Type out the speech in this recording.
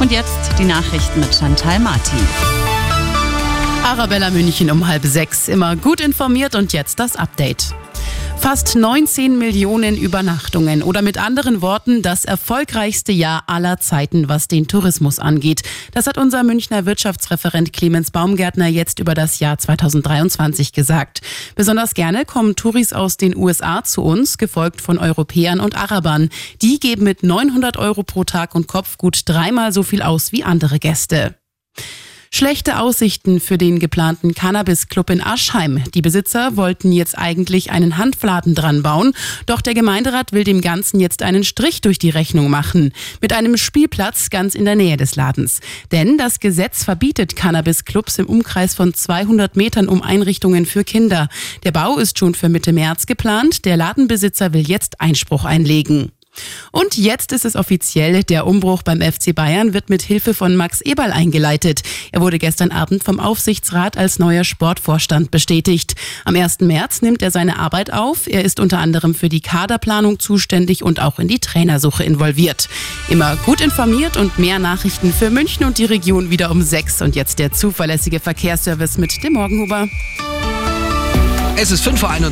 Und jetzt die Nachrichten mit Chantal Martin. Arabella München um halb sechs. Immer gut informiert und jetzt das Update. Fast 19 Millionen Übernachtungen oder mit anderen Worten das erfolgreichste Jahr aller Zeiten, was den Tourismus angeht. Das hat unser Münchner Wirtschaftsreferent Clemens Baumgärtner jetzt über das Jahr 2023 gesagt. Besonders gerne kommen Touris aus den USA zu uns, gefolgt von Europäern und Arabern. Die geben mit 900 Euro pro Tag und Kopf gut dreimal so viel aus wie andere Gäste. Schlechte Aussichten für den geplanten Cannabis-Club in Aschheim. Die Besitzer wollten jetzt eigentlich einen Handfladen dran bauen, doch der Gemeinderat will dem Ganzen jetzt einen Strich durch die Rechnung machen. Mit einem Spielplatz ganz in der Nähe des Ladens. Denn das Gesetz verbietet Cannabis-Clubs im Umkreis von 200 Metern um Einrichtungen für Kinder. Der Bau ist schon für Mitte März geplant. Der Ladenbesitzer will jetzt Einspruch einlegen. Und jetzt ist es offiziell, der Umbruch beim FC Bayern wird mit Hilfe von Max Eberl eingeleitet. Er wurde gestern Abend vom Aufsichtsrat als neuer Sportvorstand bestätigt. Am 1. März nimmt er seine Arbeit auf. Er ist unter anderem für die Kaderplanung zuständig und auch in die Trainersuche involviert. Immer gut informiert und mehr Nachrichten für München und die Region wieder um sechs. Und jetzt der zuverlässige Verkehrsservice mit dem Morgenhuber. Es ist 5.31 Uhr.